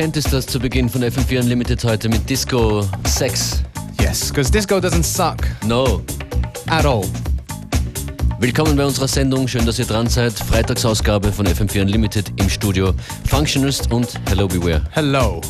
kennt es das zu Beginn von FM4 Unlimited heute mit Disco Sex. Yes, because disco doesn't suck No. at all. Willkommen bei unserer Sendung. Schön, dass ihr dran seid. Freitagsausgabe von FM4 Unlimited im Studio. Functionist und Hello Beware. Hello.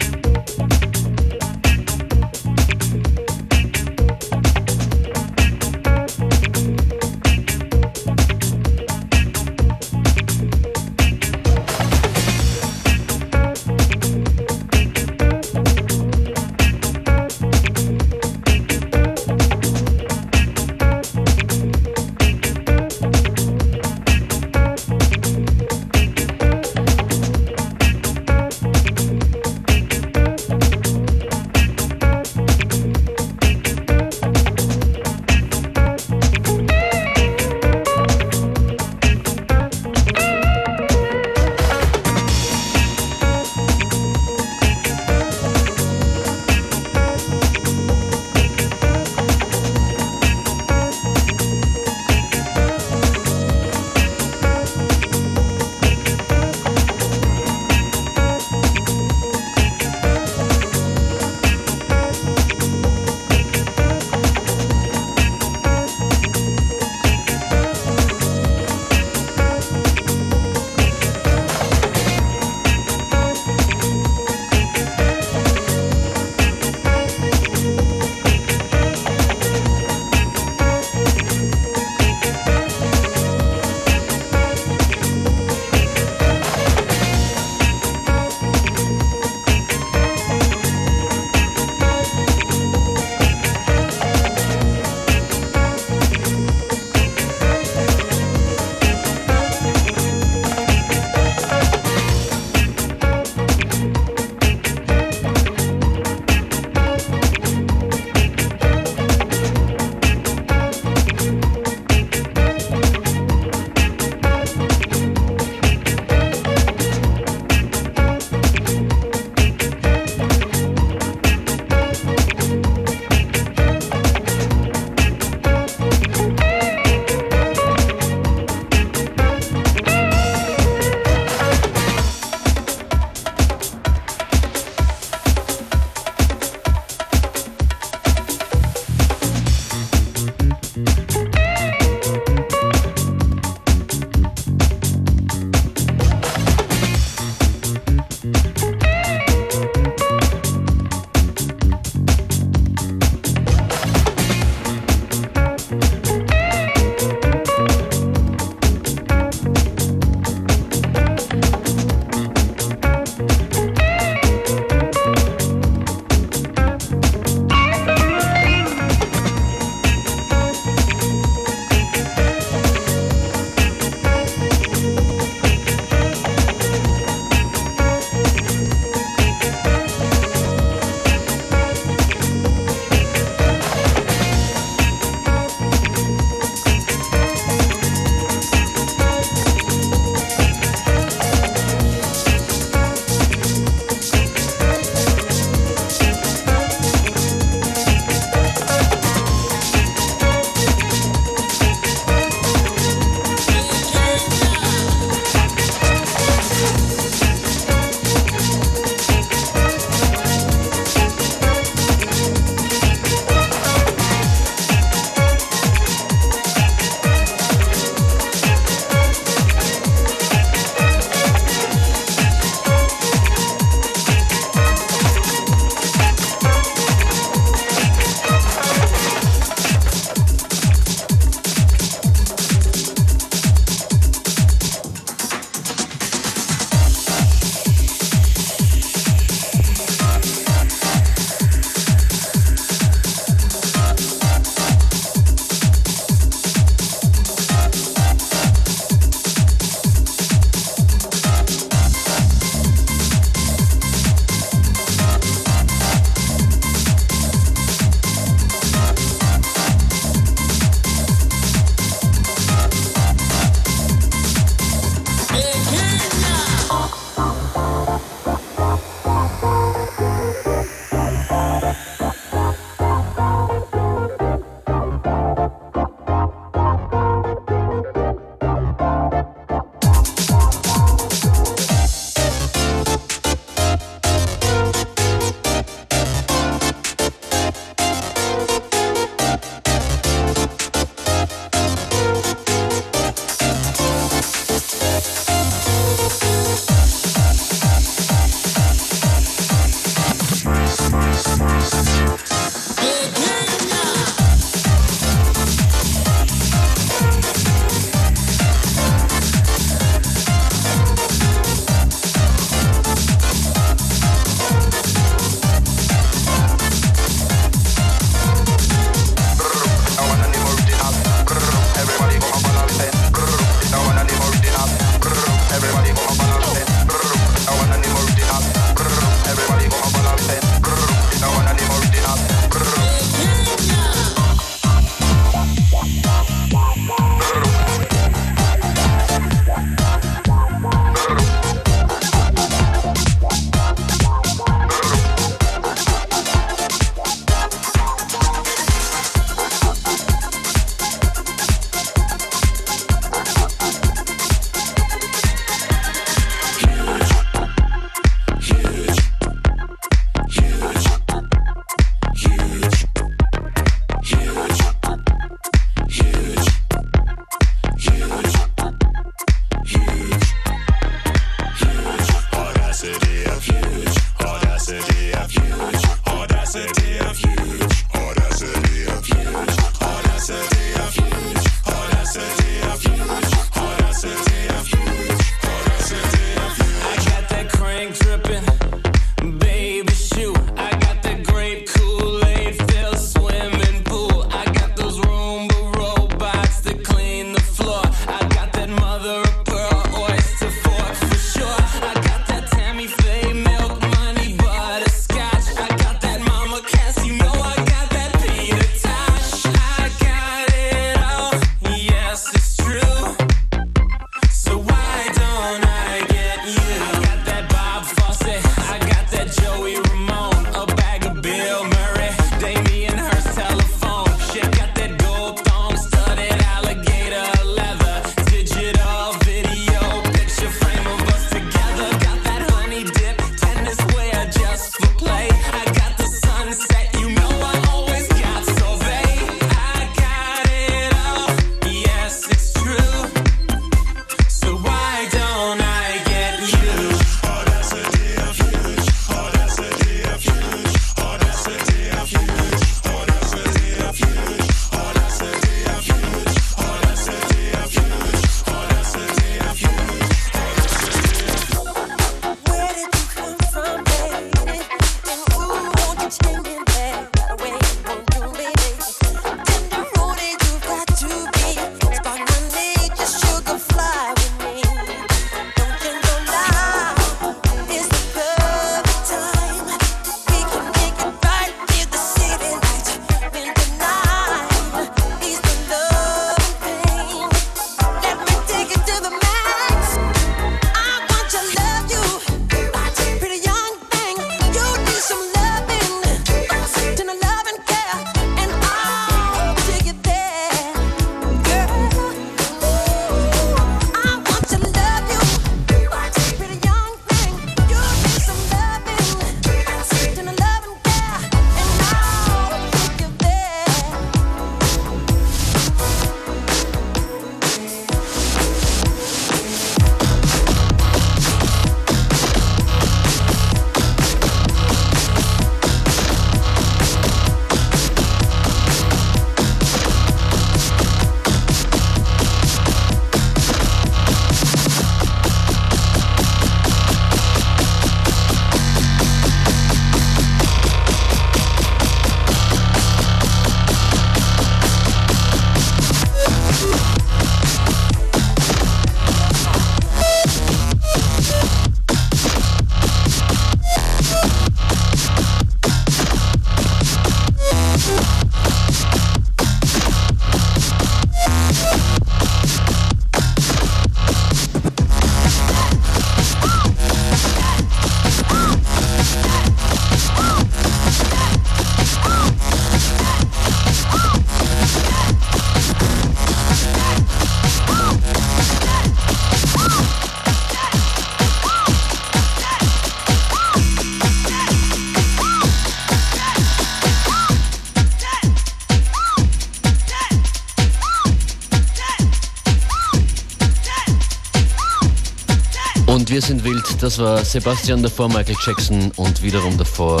Das war Sebastian davor, Michael Jackson und wiederum davor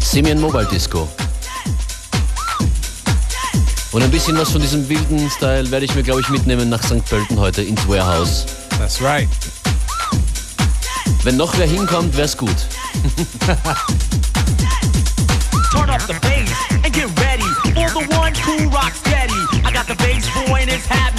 Simeon Mobile Disco. Und ein bisschen was von diesem wilden Style werde ich mir, glaube ich, mitnehmen nach St. Pölten heute ins Warehouse. That's right. Wenn noch wer hinkommt, wär's gut. Turn up the bass and get ready for the one cool rock steady. I got the bass boy and it's happening.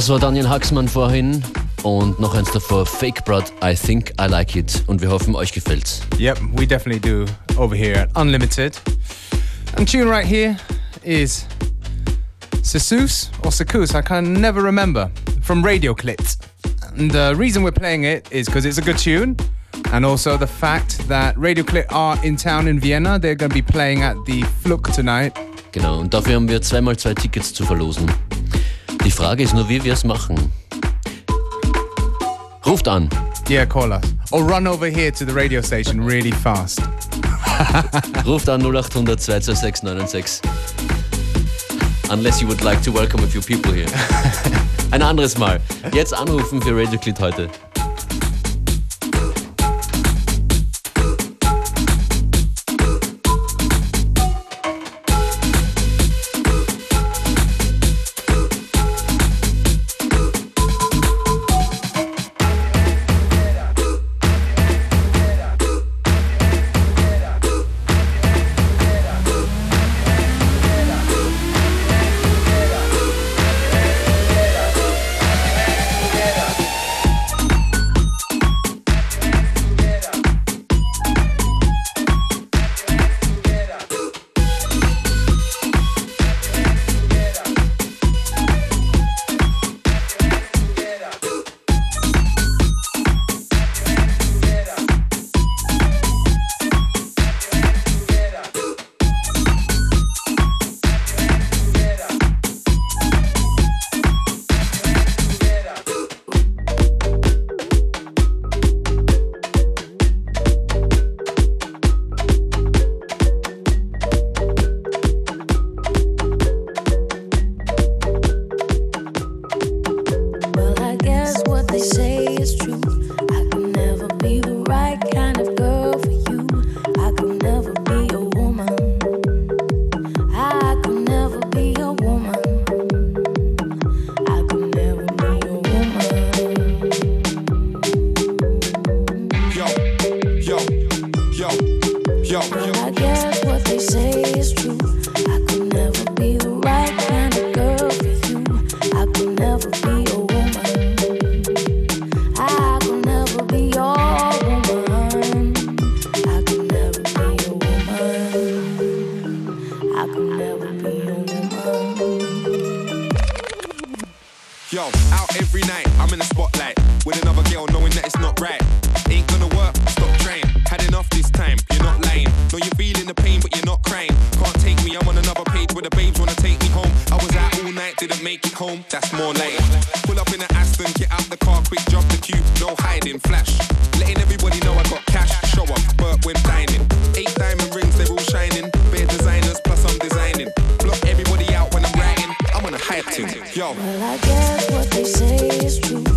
Das war Daniel Haxmann vorhin und noch eins davor, Fake Blood, I Think I Like It. Und wir hoffen, euch gefällt's. Yep, we definitely do over here at Unlimited. And tune right here is Sesus or Sekus, I can never remember, from Radio Clit. And the reason we're playing it is because it's a good tune. And also the fact that Radio Clit are in town in Vienna. They're going to be playing at the Fluck tonight. Genau, und dafür haben wir zweimal zwei Tickets zu verlosen. Die Frage ist nur, wie wir es machen. Ruft an. Yeah, call us. Or run over here to the radio station really fast. Ruft an 0800 226 996. Unless you would like to welcome a few people here. Ein anderes Mal. Jetzt anrufen für Radio Clit heute. Take home, that's more like. Pull up in an Aston, get out the car quick, drop the cube, no hiding, flash. Letting everybody know I got cash, show up, but when dining. Eight diamond rings, they're all shining. Bare designers, plus I'm designing. Block everybody out when I'm writing. I'm on a hype team, yo. Well, I guess what they say is true.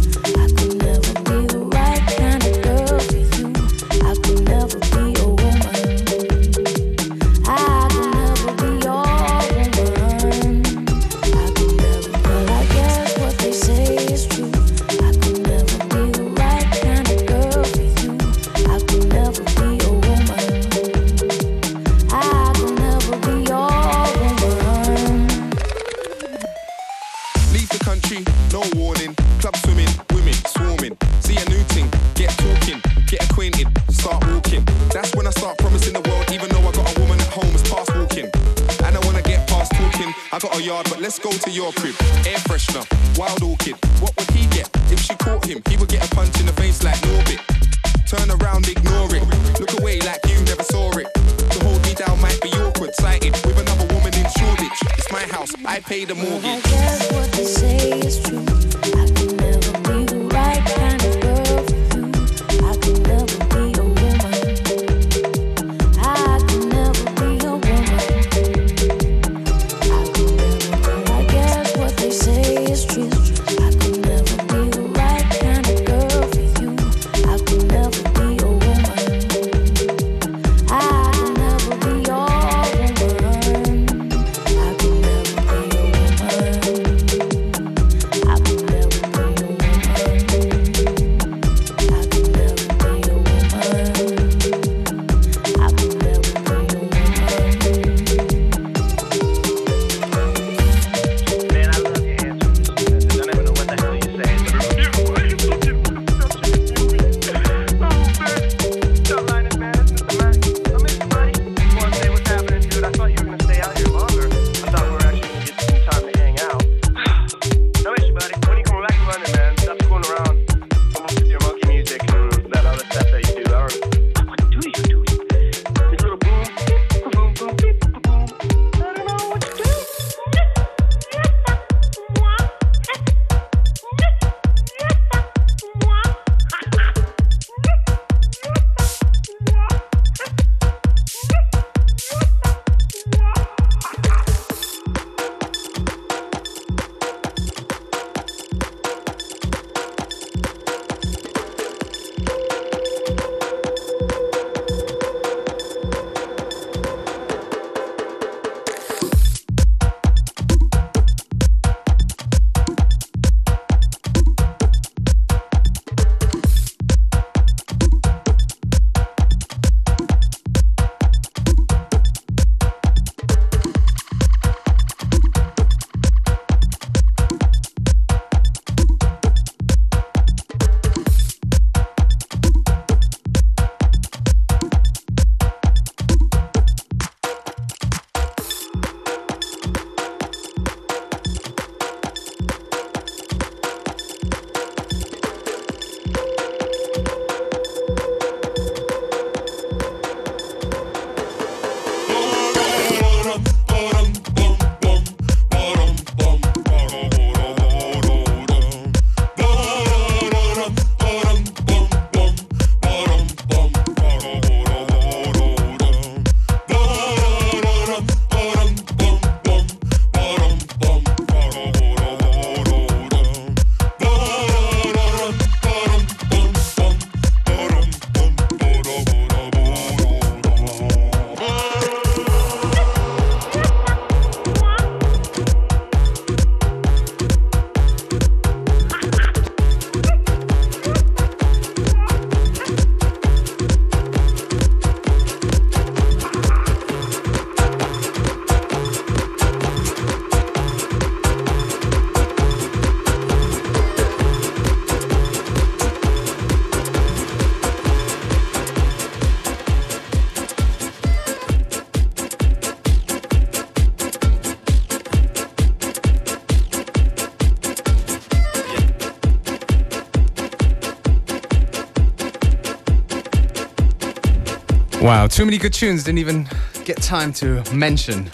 Wow, too many good tunes, didn't even get time to mention.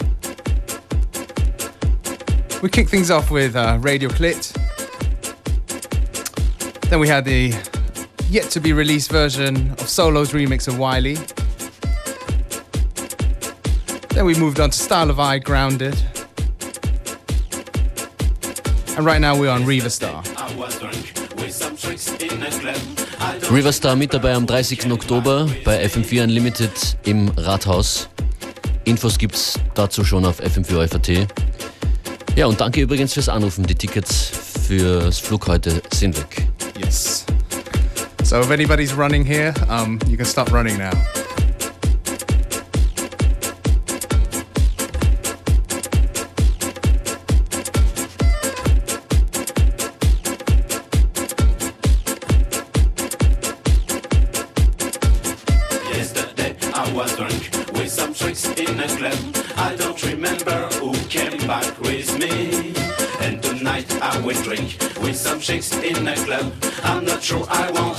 We kicked things off with uh, Radio Clit. Then we had the yet to be released version of Solo's remix of Wiley. Then we moved on to Style of Eye Grounded. And right now we're on Riva Star. Riverstar mit dabei am 30. Oktober bei FM4 Unlimited im Rathaus. Infos gibt's dazu schon auf FM4 FAT. Ja, und danke übrigens fürs Anrufen. Die Tickets fürs Flug heute sind weg. Yes. So if anybody's running here, um, you can stop running now. next level. I'm not sure I want.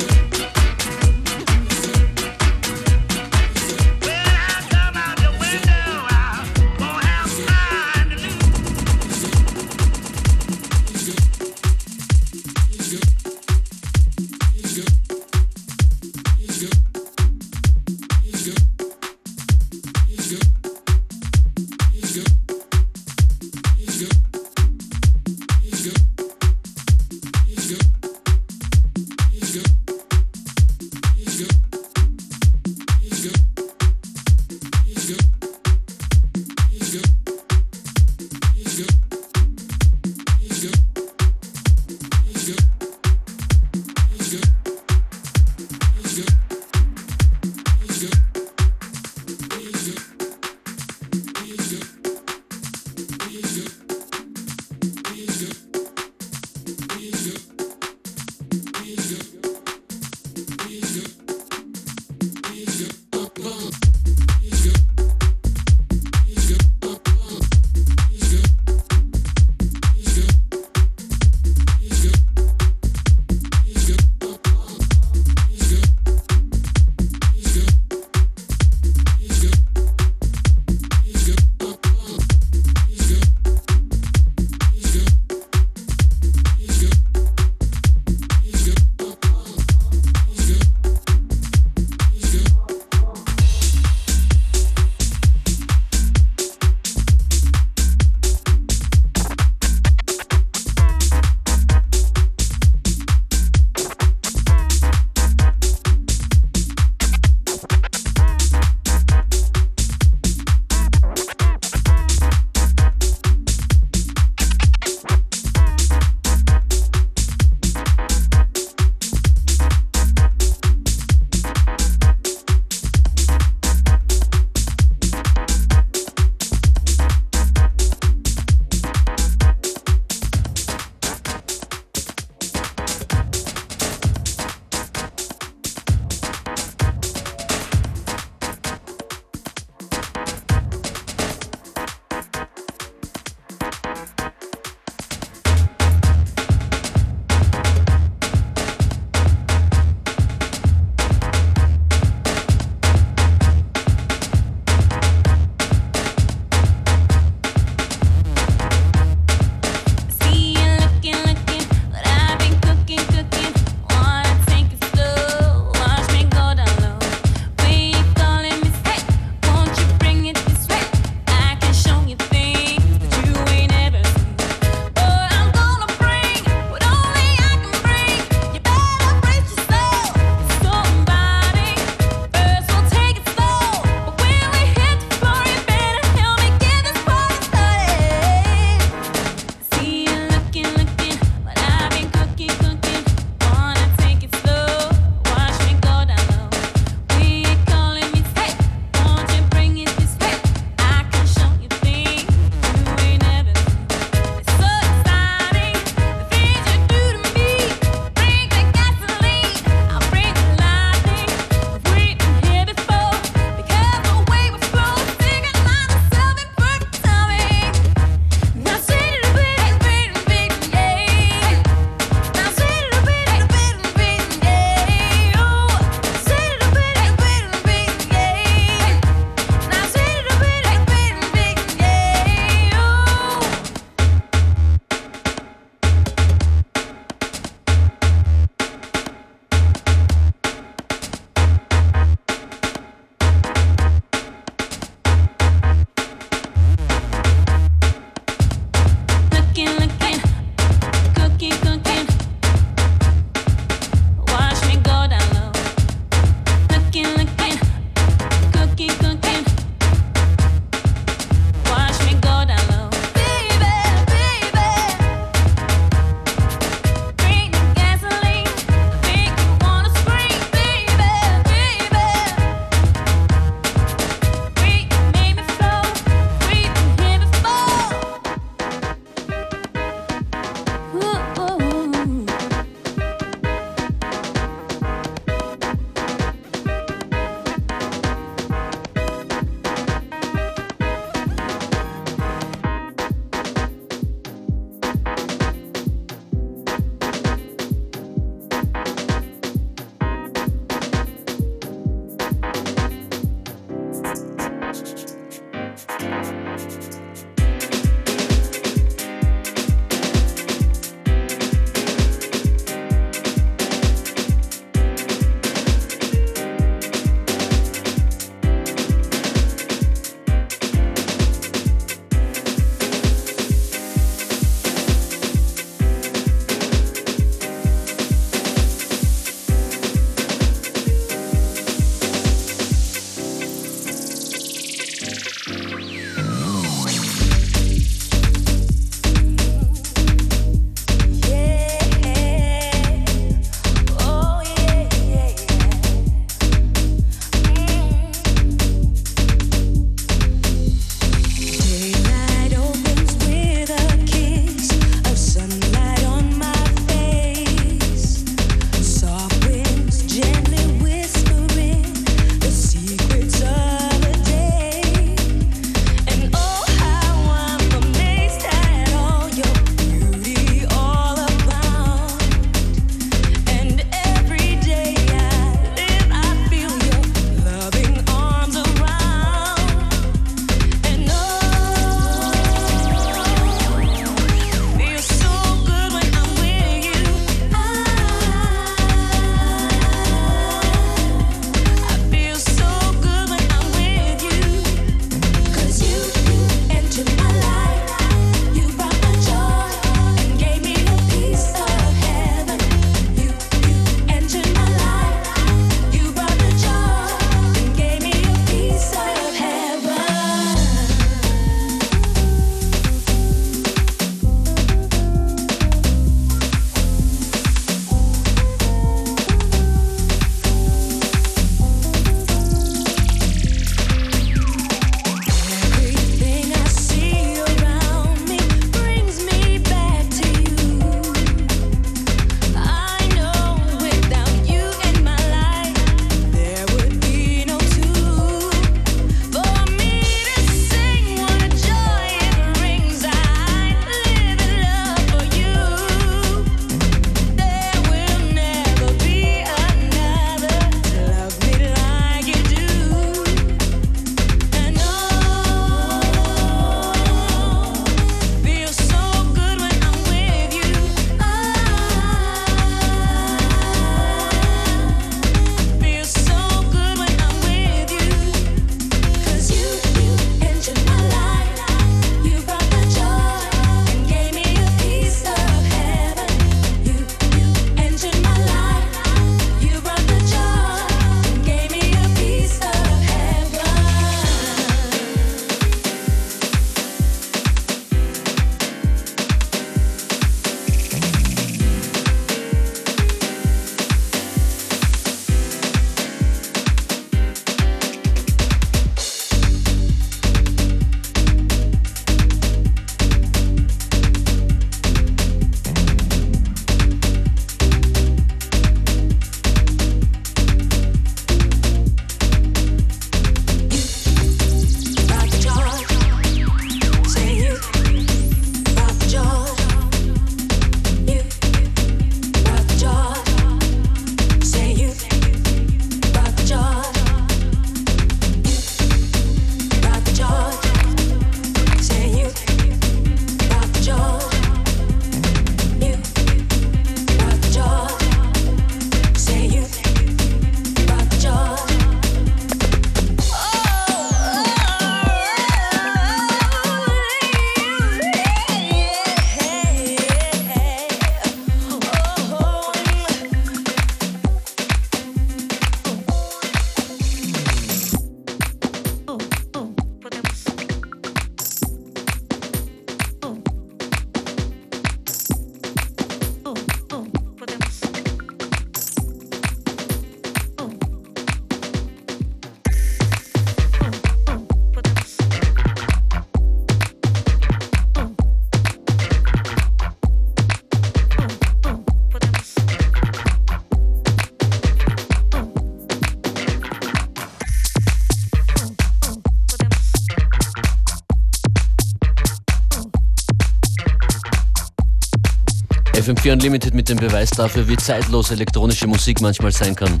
FM4 Unlimited mit dem Beweis dafür, wie zeitlos elektronische Musik manchmal sein kann.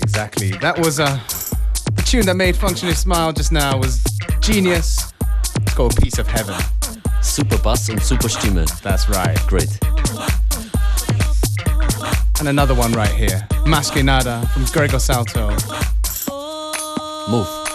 Exactly. That was uh, a, a tune that made Functionist smile just now was genius. It's called Piece of Heaven. Super Bass und super Stimme. That's right. Great. And another one right here. Más que nada from Gregor Salto. Move.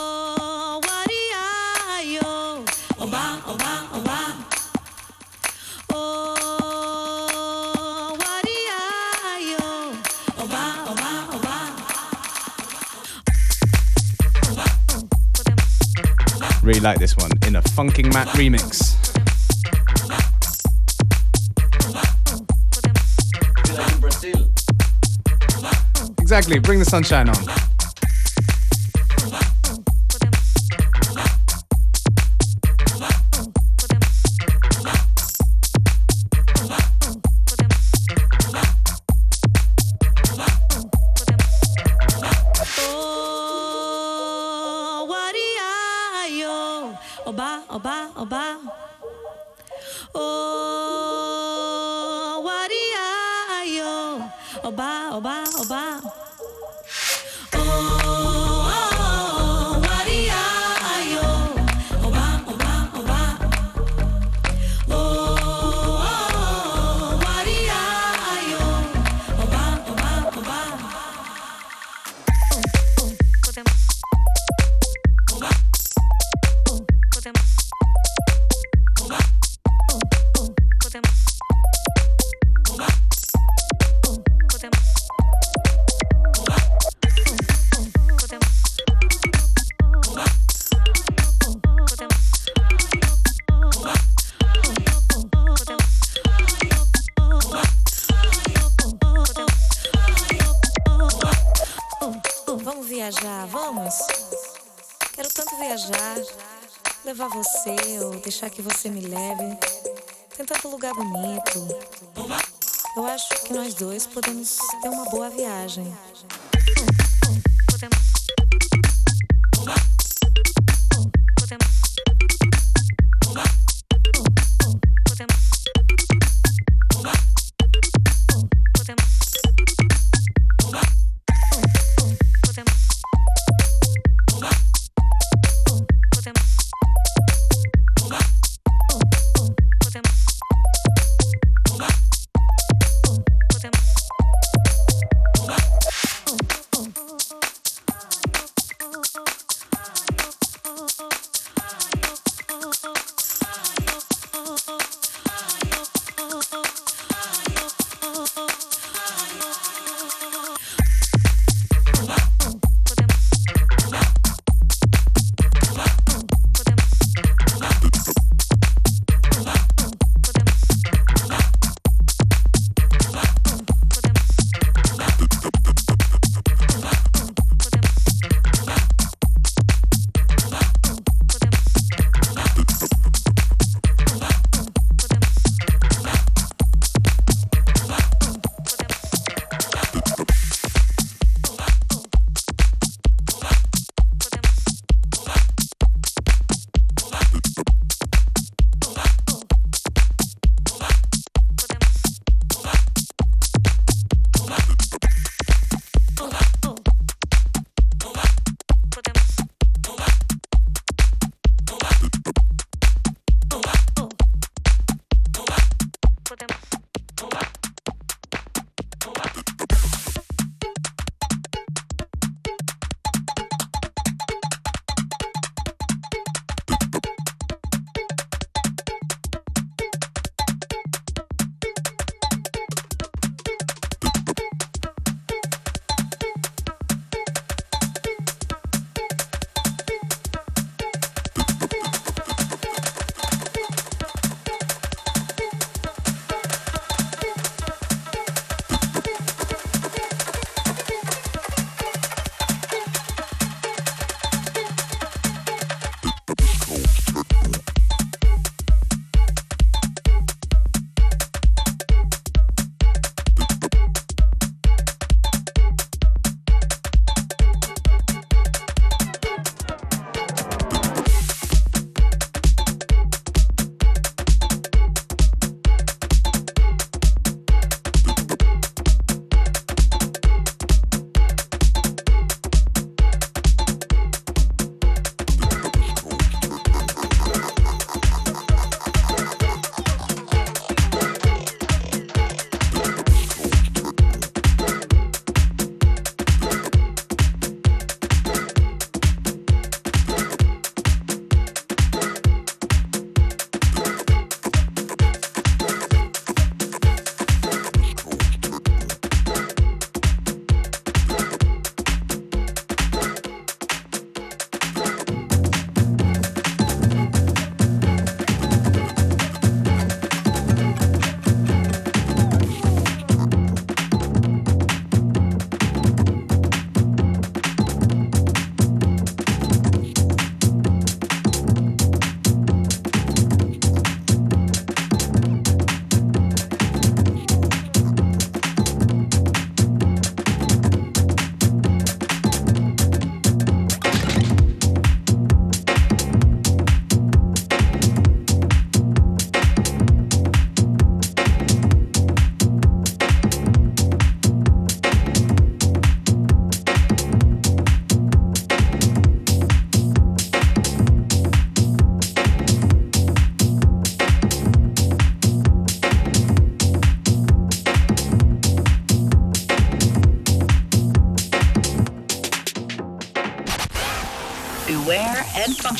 Really like this one in a Funking Matt remix. Exactly. Bring the sunshine on. Nós dois podemos ter uma boa viagem. Beware